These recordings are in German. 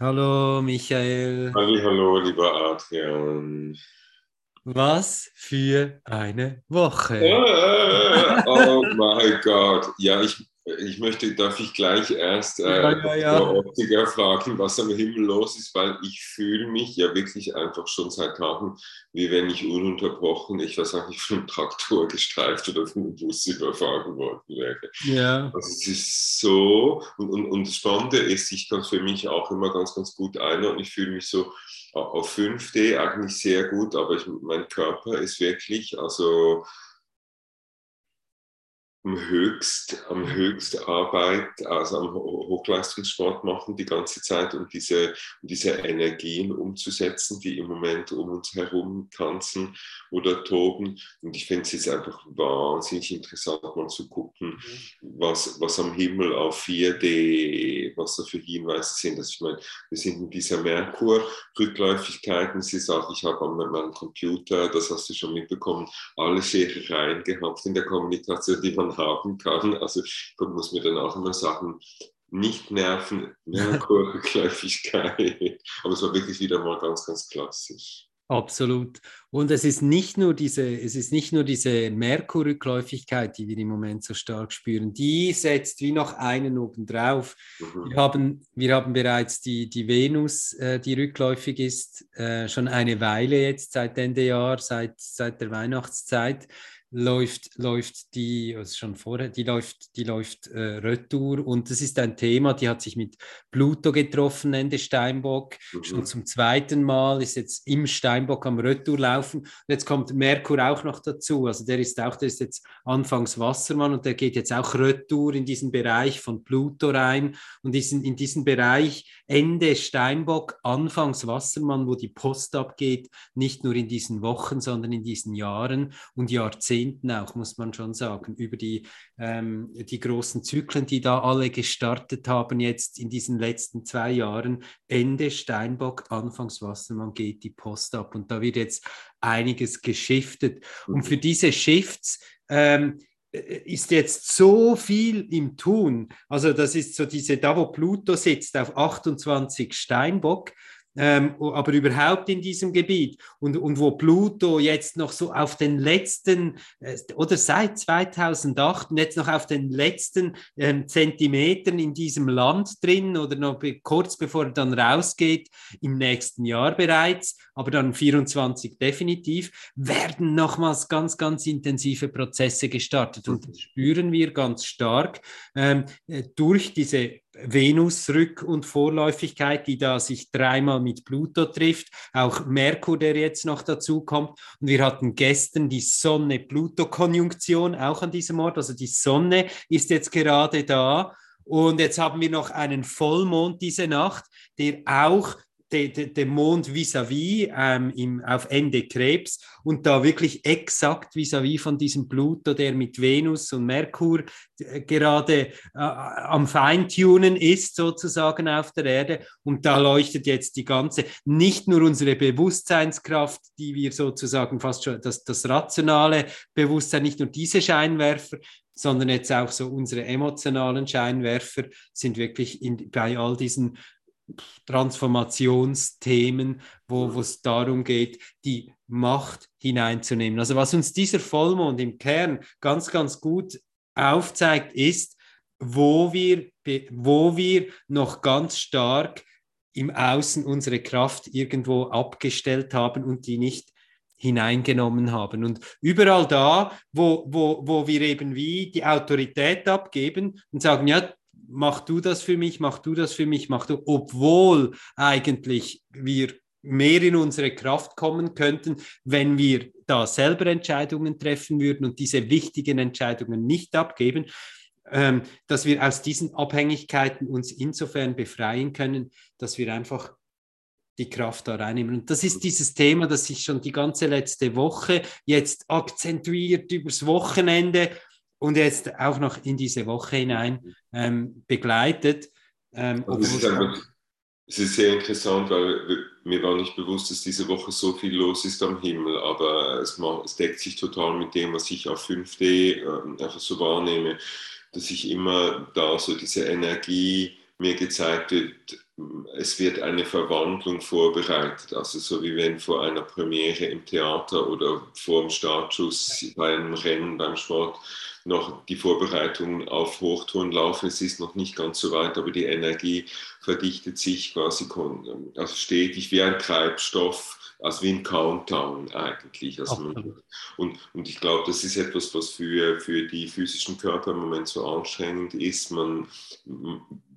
Hallo Michael. Halli, hallo, lieber Adrian. Was für eine Woche. Äh, oh mein Gott. Ja, ich, ich möchte, darf ich gleich erst äh, Ja, ja, ja. Optiker fragen, was am Himmel los ist, weil ich fühle mich ja wirklich einfach schon seit Tagen, wie wenn ich ununterbrochen, ich weiß auch nicht, von einem Traktor gestreift oder von einem Bus überfahren worden wäre. Ja, Also es ist so, und, und, und das Spannende ist, ich kann es für mich auch immer ganz, ganz gut einordnen. Ich fühle mich so auf 5D eigentlich sehr gut, aber ich, mein Körper ist wirklich, also am höchst, am höchst Arbeit, also am Ho- Hochleistungssport machen die ganze Zeit und diese, diese Energien umzusetzen, die im Moment um uns herum tanzen oder toben. Und ich finde es jetzt einfach wahnsinnig interessant, mal zu gucken, was, was am Himmel auf 4D, was da für Hinweise sind. Also ich meine, wir sind in dieser Merkur-Rückläufigkeit. Und sie sagt, ich habe an meinem Computer, das hast du schon mitbekommen, alle Scherereien gehabt in der Kommunikation, die man haben kann. Also ich muss mir dann auch immer sagen, nicht nerven, Merkur-Rückläufigkeit. Aber es war wirklich wieder mal ganz, ganz klassisch. absolut. Und es ist nicht nur diese, es ist nicht nur diese Merkur-Rückläufigkeit, die wir im Moment so stark spüren. Die setzt wie noch einen obendrauf. Mhm. Wir haben, wir haben bereits die, die Venus, äh, die rückläufig ist, äh, schon eine Weile jetzt, seit Ende Jahr, seit, seit der Weihnachtszeit, läuft, läuft die, also schon vorher, die läuft, die läuft äh, Retour und das ist ein Thema, die hat sich mit Pluto getroffen, Ende Steinbock, schon Mhm. zum zweiten Mal, ist jetzt im Steinbock am Retour laufen. Und jetzt kommt Merkur auch noch dazu. Also der ist auch, der ist jetzt anfangs Wassermann und der geht jetzt auch Retour in diesen Bereich von Pluto rein und ist in, in diesen Bereich Ende Steinbock, anfangs Wassermann, wo die Post abgeht, nicht nur in diesen Wochen, sondern in diesen Jahren und Jahrzehnten auch, muss man schon sagen, über die, ähm, die großen Zyklen, die da alle gestartet haben jetzt in diesen letzten zwei Jahren. Ende Steinbock, Anfangs Wassermann geht die Post ab und da wird jetzt einiges geschiftet. Und für diese Shifts ähm, äh, ist jetzt so viel im Tun. Also das ist so diese, da wo Pluto sitzt auf 28 Steinbock, ähm, aber überhaupt in diesem Gebiet. Und, und wo Pluto jetzt noch so auf den letzten, äh, oder seit 2008 und jetzt noch auf den letzten ähm, Zentimetern in diesem Land drin oder noch be kurz bevor er dann rausgeht, im nächsten Jahr bereits, aber dann 24 definitiv, werden nochmals ganz, ganz intensive Prozesse gestartet. Und das spüren wir ganz stark. Ähm, äh, durch diese Venus-Rück- und Vorläufigkeit, die da sich dreimal mit Pluto trifft, auch Merkur, der jetzt noch dazu kommt. Und wir hatten gestern die Sonne-Pluto-Konjunktion auch an diesem Ort. Also die Sonne ist jetzt gerade da. Und jetzt haben wir noch einen Vollmond diese Nacht, der auch de, de Mond vis-à-vis ähm, im, auf Ende Krebs und da wirklich exakt vis-à-vis von diesem Pluto, der mit Venus und Merkur äh, gerade äh, am Feintunen ist, sozusagen auf der Erde. Und da leuchtet jetzt die ganze, nicht nur unsere Bewusstseinskraft, die wir sozusagen fast schon, das, das rationale Bewusstsein, nicht nur diese Scheinwerfer, sondern jetzt auch so unsere emotionalen Scheinwerfer sind wirklich in, bei all diesen Transformationsthemen, wo es darum geht, die Macht hineinzunehmen. Also was uns dieser Vollmond im Kern ganz, ganz gut aufzeigt, ist, wo wir, wo wir noch ganz stark im Außen unsere Kraft irgendwo abgestellt haben und die nicht hineingenommen haben. Und überall da, wo, wo, wo wir eben wie die Autorität abgeben und sagen, ja, mach du das für mich, mach du das für mich, mach du, obwohl eigentlich wir mehr in unsere Kraft kommen könnten, wenn wir da selber Entscheidungen treffen würden und diese wichtigen Entscheidungen nicht abgeben, ähm, dass wir aus diesen Abhängigkeiten uns insofern befreien können, dass wir einfach die Kraft da reinnehmen. Und das ist dieses Thema, das sich schon die ganze letzte Woche jetzt akzentuiert übers Wochenende und jetzt auch noch in diese Woche hinein ähm, begleitet. Ähm, es, ist einfach, es ist sehr interessant, weil mir war nicht bewusst, dass diese Woche so viel los ist am Himmel, aber es, macht, es deckt sich total mit dem, was ich auf 5D äh, einfach so wahrnehme, dass ich immer da so diese Energie mir gezeigt wird, es wird eine Verwandlung vorbereitet, also so wie wenn vor einer Premiere im Theater oder vor dem Startschuss bei einem Rennen beim Sport noch die Vorbereitungen auf Hochtouren laufen. Es ist noch nicht ganz so weit, aber die Energie verdichtet sich quasi also stetig wie ein Treibstoff also wie ein Countdown eigentlich. Also und, und ich glaube, das ist etwas, was für, für die physischen Körper im Moment so anstrengend ist. Man,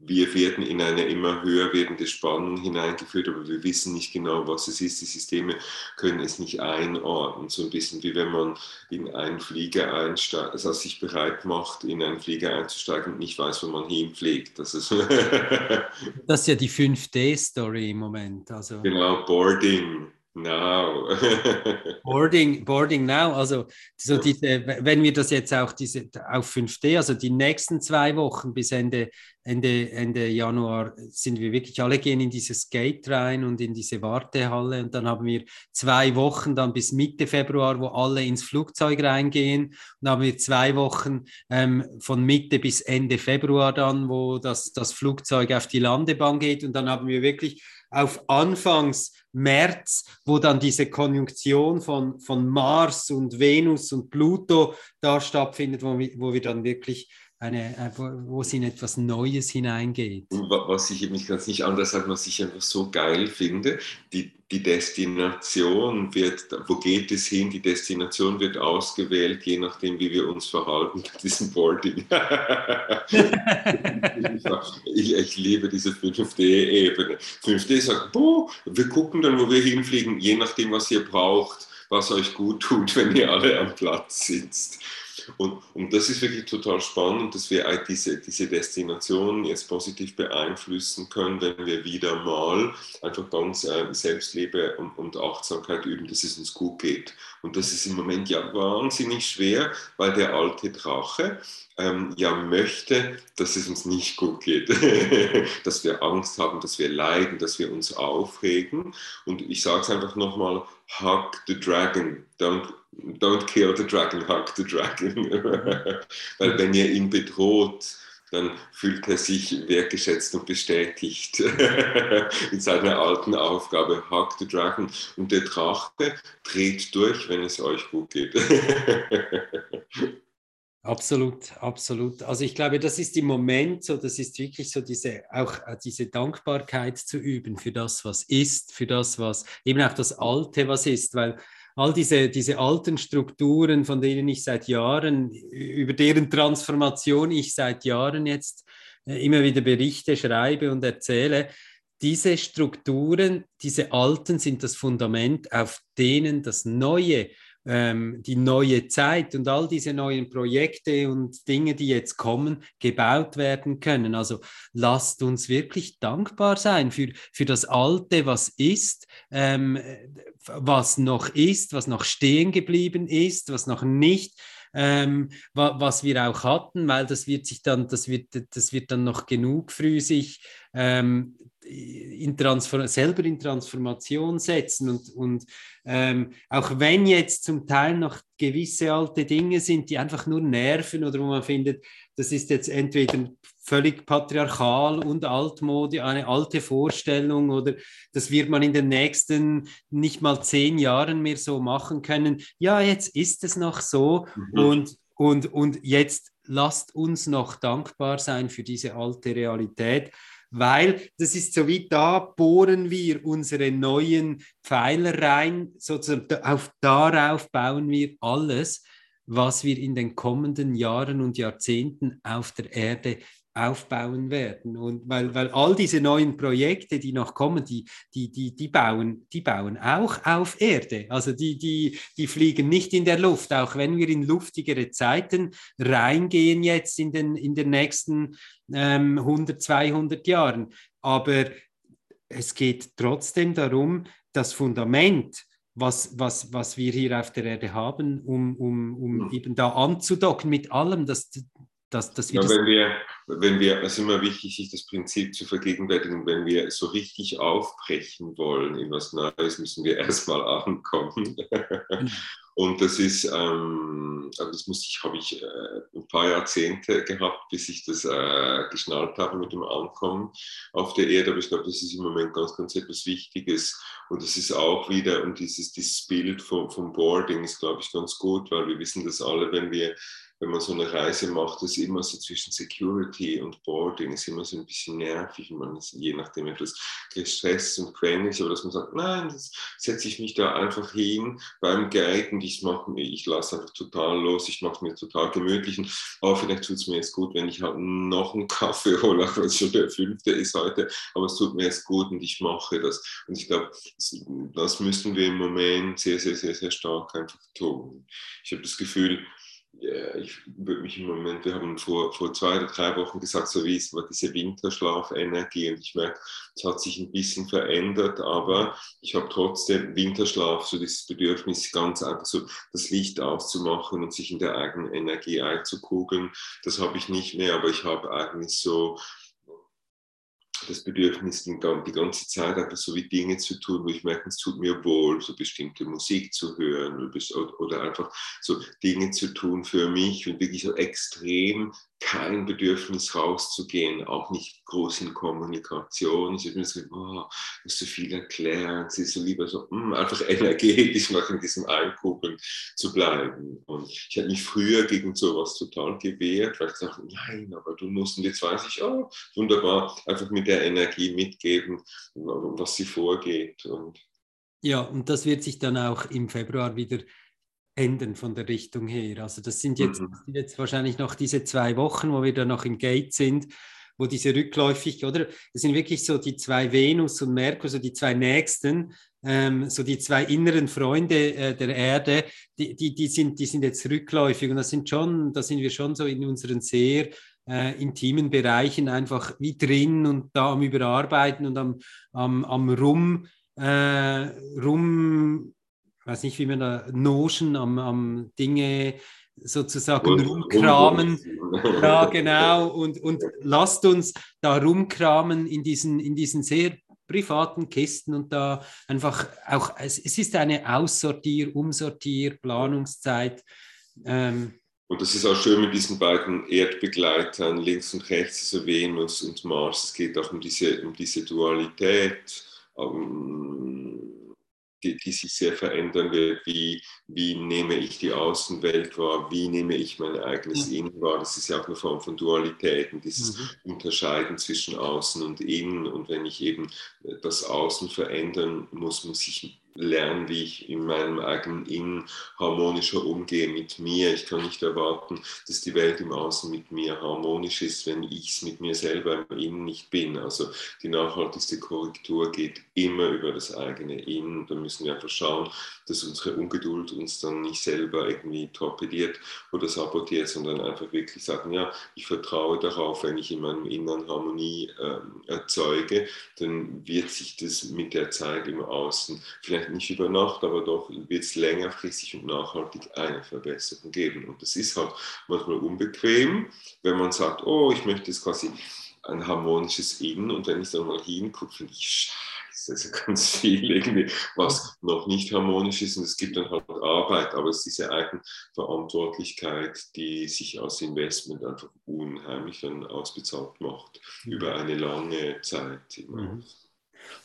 wir werden in eine immer höher werdende Spannung hineingeführt, aber wir wissen nicht genau, was es ist. Die Systeme können es nicht einordnen. So ein bisschen wie wenn man in einen Flieger einsteigt, also sich bereit macht, in einen Flieger einzusteigen und nicht weiß, wo man hinfliegt. Das ist, das ist ja die 5D-Story im Moment. Also. Genau, Boarding. Now. boarding, boarding now. Also so diese, wenn wir das jetzt auch diese auf 5D, also die nächsten zwei Wochen bis Ende, Ende, Ende Januar sind wir wirklich alle gehen in dieses Gate rein und in diese Wartehalle und dann haben wir zwei Wochen dann bis Mitte Februar, wo alle ins Flugzeug reingehen und dann haben wir zwei Wochen ähm, von Mitte bis Ende Februar dann, wo das, das Flugzeug auf die Landebahn geht und dann haben wir wirklich auf Anfangs März, wo dann diese Konjunktion von, von Mars und Venus und Pluto da stattfindet, wo wo wir dann wirklich eine, äh, wo es in etwas Neues hineingeht. Was ich mich ganz nicht anders sagen, was ich einfach so geil finde, die, die Destination wird, wo geht es hin? Die Destination wird ausgewählt, je nachdem, wie wir uns verhalten bei diesem Boarding. ich, ich, liebe diese 5D-Ebene. 5D sagt, boah, wir gucken dann, wo wir hinfliegen, je nachdem, was ihr braucht, was euch gut tut, wenn ihr alle am Platz sitzt. Und, und das ist wirklich total spannend, dass wir diese, diese Destination jetzt positiv beeinflussen können, wenn wir wieder mal einfach bei uns äh, Selbstliebe und, und Achtsamkeit üben, dass es uns gut geht. Und das ist im Moment ja wahnsinnig schwer, weil der alte Drache ähm, ja möchte, dass es uns nicht gut geht, dass wir Angst haben, dass wir leiden, dass wir uns aufregen. Und ich sage es einfach nochmal, hug the dragon, don't don't kill the dragon, hug the dragon. Weil wenn ihr ihn bedroht, dann fühlt er sich wertgeschätzt und bestätigt in seiner alten Aufgabe, Hug the Dragon. Und der Drache dreht durch, wenn es euch gut geht. Absolut, absolut. Also ich glaube, das ist im Moment so, das ist wirklich so diese, auch äh, diese Dankbarkeit zu üben für das, was ist, für das, was eben auch das Alte, was ist, weil all diese, diese alten Strukturen, von denen ich seit Jahren, über deren Transformation ich seit Jahren jetzt äh, immer wieder Berichte schreibe und erzähle, diese Strukturen, diese alten sind das Fundament, auf denen das Neue ähm, die neue Zeit und all diese neuen Projekte und Dinge, die jetzt kommen, gebaut werden können. Also lasst uns wirklich dankbar sein für, für das Alte, was ist, ähm, was noch ist, was noch stehen geblieben ist, was noch nicht ähm, was wir auch hatten, weil das wird sich dann, das wird, das wird dann noch genug früh sich ähm, in selber in Transformation setzen und, und ähm, auch wenn jetzt zum Teil noch gewisse alte Dinge sind, die einfach nur nerven oder wo man findet, das ist jetzt entweder völlig patriarchal und altmodisch, eine alte Vorstellung oder das wird man in den nächsten nicht mal zehn Jahren mehr so machen können. Ja, jetzt ist es noch so mhm. und, und, und jetzt lasst uns noch dankbar sein für diese alte Realität weil das ist so wie da bohren wir unsere neuen Pfeiler rein, sozusagen auf, darauf bauen wir alles, was wir in den kommenden Jahren und Jahrzehnten auf der Erde aufbauen werden. Und weil, weil all diese neuen Projekte, die noch kommen, die, die, die, die, bauen, die bauen auch auf Erde. Also die, die, die fliegen nicht in der Luft, auch wenn wir in luftigere Zeiten reingehen jetzt in den, in den nächsten ähm, 100, 200 Jahren. Aber es geht trotzdem darum, das Fundament, was, was, was wir hier auf der Erde haben, um, um, um eben da anzudocken mit allem, das, dass, dass wir ja, wenn wir, wenn wir, es ist immer wichtig, sich das Prinzip zu vergegenwärtigen, wenn wir so richtig aufbrechen wollen in was Neues, müssen wir erstmal ankommen. Und das ist, ähm, also das musste ich, habe ich äh, ein paar Jahrzehnte gehabt, bis ich das äh, geschnallt habe mit dem Ankommen auf der Erde. Aber ich glaube, das ist im Moment ganz, ganz etwas Wichtiges. Und das ist auch wieder, und dieses, dieses Bild vom, vom Boarding ist, glaube ich, ganz gut, weil wir wissen das alle, wenn wir wenn man so eine Reise macht, ist immer so zwischen Security und Boarding, ist immer so ein bisschen nervig, man ist je nachdem etwas gestresst und quengelig, aber dass man sagt, nein, das setze ich mich da einfach hin beim Gate und ich mache ich lasse einfach total los, ich mache es mir total gemütlich und oh, vielleicht tut es mir jetzt gut, wenn ich halt noch einen Kaffee hole, auch wenn es schon der fünfte ist heute, aber es tut mir jetzt gut und ich mache das. Und ich glaube, das müssen wir im Moment sehr, sehr, sehr, sehr stark einfach tun. Ich habe das Gefühl, ich würde mich im Moment, wir haben vor, vor zwei oder drei Wochen gesagt, so wie es war diese Winterschlafenergie und ich merke, es hat sich ein bisschen verändert, aber ich habe trotzdem Winterschlaf, so dieses Bedürfnis, ganz einfach so das Licht auszumachen und sich in der eigenen Energie einzukugeln. Das habe ich nicht mehr, aber ich habe eigentlich so das Bedürfnis, die ganze Zeit einfach so wie Dinge zu tun, wo ich merke, es tut mir wohl, so bestimmte Musik zu hören oder einfach so Dinge zu tun für mich und wirklich so extrem kein Bedürfnis rauszugehen, auch nicht groß in Kommunikation. Ich habe mir gesagt, oh, das ist so viel erklären, sie ist so lieber so mh, hm, einfach energetisch noch in diesem Einkugeln zu bleiben. Und ich habe mich früher gegen sowas total gewehrt, weil ich dachte, nein, aber du musst, und jetzt weiß ich, oh, wunderbar, einfach mit der Energie mitgeben, was sie vorgeht. Und ja, und das wird sich dann auch im Februar wieder ändern von der Richtung her. Also das sind jetzt, mhm. sind jetzt wahrscheinlich noch diese zwei Wochen, wo wir dann noch im Gate sind, wo diese rückläufig, oder? Das sind wirklich so die zwei Venus und Merkur, so die zwei nächsten, ähm, so die zwei inneren Freunde äh, der Erde, die, die, die, sind, die sind jetzt rückläufig und das sind schon, da sind wir schon so in unseren sehr äh, intimen Bereichen einfach wie drin und da am Überarbeiten und am, am, am Rum, äh, rum weiß nicht, wie man da Notion am, am Dinge sozusagen und, rumkramen. Und, ja, genau. Und, und lasst uns da rumkramen in diesen, in diesen sehr privaten Kisten und da einfach auch, es, es ist eine Aussortier-, Umsortier-, Planungszeit. Ähm, und das ist auch schön mit diesen beiden Erdbegleitern, links und rechts, also Venus und Mars. Es geht auch um diese, um diese Dualität. Um, die, die, sich sehr verändern wird. Wie, wie nehme ich die Außenwelt wahr? Wie nehme ich mein eigenes ja. Innen wahr? Das ist ja auch eine Form von Dualität und dieses mhm. Unterscheiden zwischen Außen und Innen. Und wenn ich eben das Außen verändern muss, muss ich lernen, wie ich in meinem eigenen Innen harmonischer umgehe mit mir. Ich kann nicht erwarten, dass die Welt im Außen mit mir harmonisch ist, wenn ich es mit mir selber im Innen nicht bin. Also die nachhaltigste Korrektur geht immer über das eigene Innen. Da müssen wir einfach schauen, dass unsere Ungeduld uns dann nicht selber irgendwie torpediert oder sabotiert, sondern einfach wirklich sagen, ja, ich vertraue darauf, wenn ich in meinem Inneren Harmonie äh, erzeuge, dann wird sich das mit der Zeit im Außen vielleicht vielleicht nicht über Nacht, aber doch wird es längerfristig und nachhaltig eine Verbesserung geben. Und das ist halt manchmal unbequem, wenn man sagt, oh, ich möchte jetzt quasi ein harmonisches Innen und wenn ich dann mal hingucke, finde ich, scheiße, ist ja ganz viel irgendwie, was noch nicht harmonisch ist und es gibt dann halt Arbeit, aber es ist diese Eigenverantwortlichkeit, die sich als Investment einfach unheimlich dann ausbezahlt macht mhm. über eine lange Zeit. Mhm.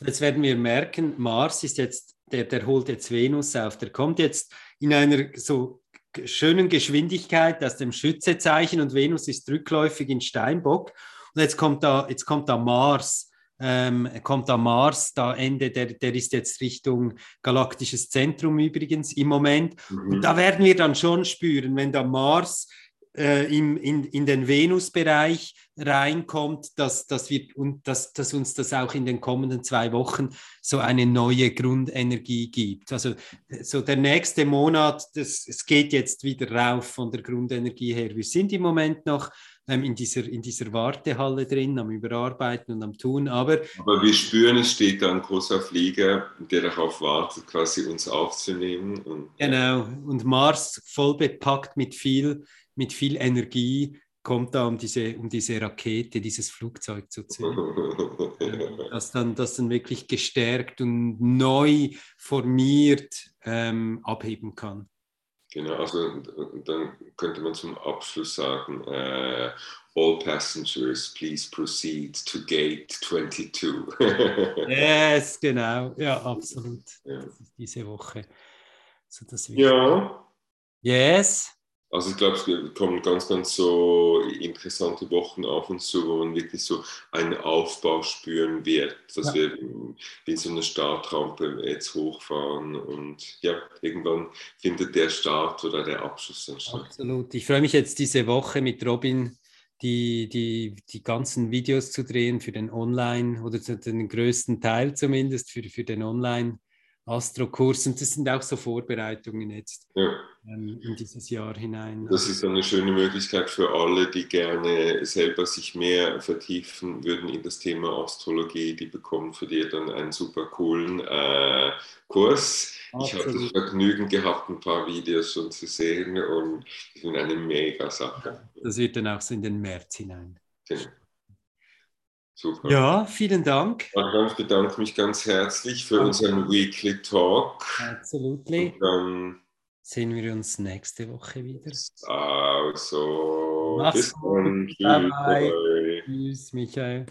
Jetzt werden wir merken, Mars ist jetzt der, der holt jetzt Venus auf. Der kommt jetzt in einer so schönen Geschwindigkeit aus dem Schützezeichen und Venus ist rückläufig in Steinbock. Und jetzt kommt da, jetzt kommt da Mars. Ähm, kommt da Mars, da Ende, der, der ist jetzt Richtung galaktisches Zentrum übrigens im Moment. Mhm. Und da werden wir dann schon spüren, wenn da Mars äh, im, in, in den Venus-Bereich reinkommt, dass, dass, wir, und dass, dass uns das auch in den kommenden zwei Wochen so eine neue Grundenergie gibt. Also so der nächste Monat, das, es geht jetzt wieder rauf von der Grundenergie her. Wir sind im Moment noch ähm, in, dieser, in dieser Wartehalle drin, am Überarbeiten und am Tun, aber... Aber wir spüren, es steht da ein großer Flieger, der darauf wartet, quasi uns aufzunehmen. Und, genau, und Mars voll bepackt mit viel mit viel Energie kommt da, um diese, um diese Rakete, dieses Flugzeug zu zünden. das, dann, das dann wirklich gestärkt und neu formiert ähm, abheben kann. Genau, also dann könnte man zum Abschluss sagen, äh, all passengers, please proceed to gate 22. yes, genau, ja, absolut. Ja. Diese Woche. So das ja. Yes. Also ich glaube, es kommen ganz, ganz so interessante Wochen auf uns zu, wo man wirklich so einen Aufbau spüren wird, dass ja. wir wie so eine Startrampe jetzt hochfahren und ja, irgendwann findet der Start oder der Abschluss dann statt. Absolut. Ich freue mich jetzt diese Woche mit Robin die, die, die ganzen Videos zu drehen für den Online oder den größten Teil zumindest für, für den Online. Astro-Kurs und das sind auch so Vorbereitungen jetzt ja. ähm, in dieses Jahr hinein. Das ist eine schöne Möglichkeit für alle, die gerne selber sich mehr vertiefen würden in das Thema Astrologie. Die bekommen für die dann einen super coolen äh, Kurs. Ich habe das Vergnügen gehabt, ein paar Videos schon zu sehen und ich finde eine mega Sache. Das wird dann auch so in den März hinein. Genau. Super. Ja, vielen Dank. Ich bedanke mich ganz herzlich für Danke. unseren Weekly Talk. Absolutely. Und dann sehen wir uns nächste Woche wieder. Also, Mach's bis dann. Tschüss, Michael.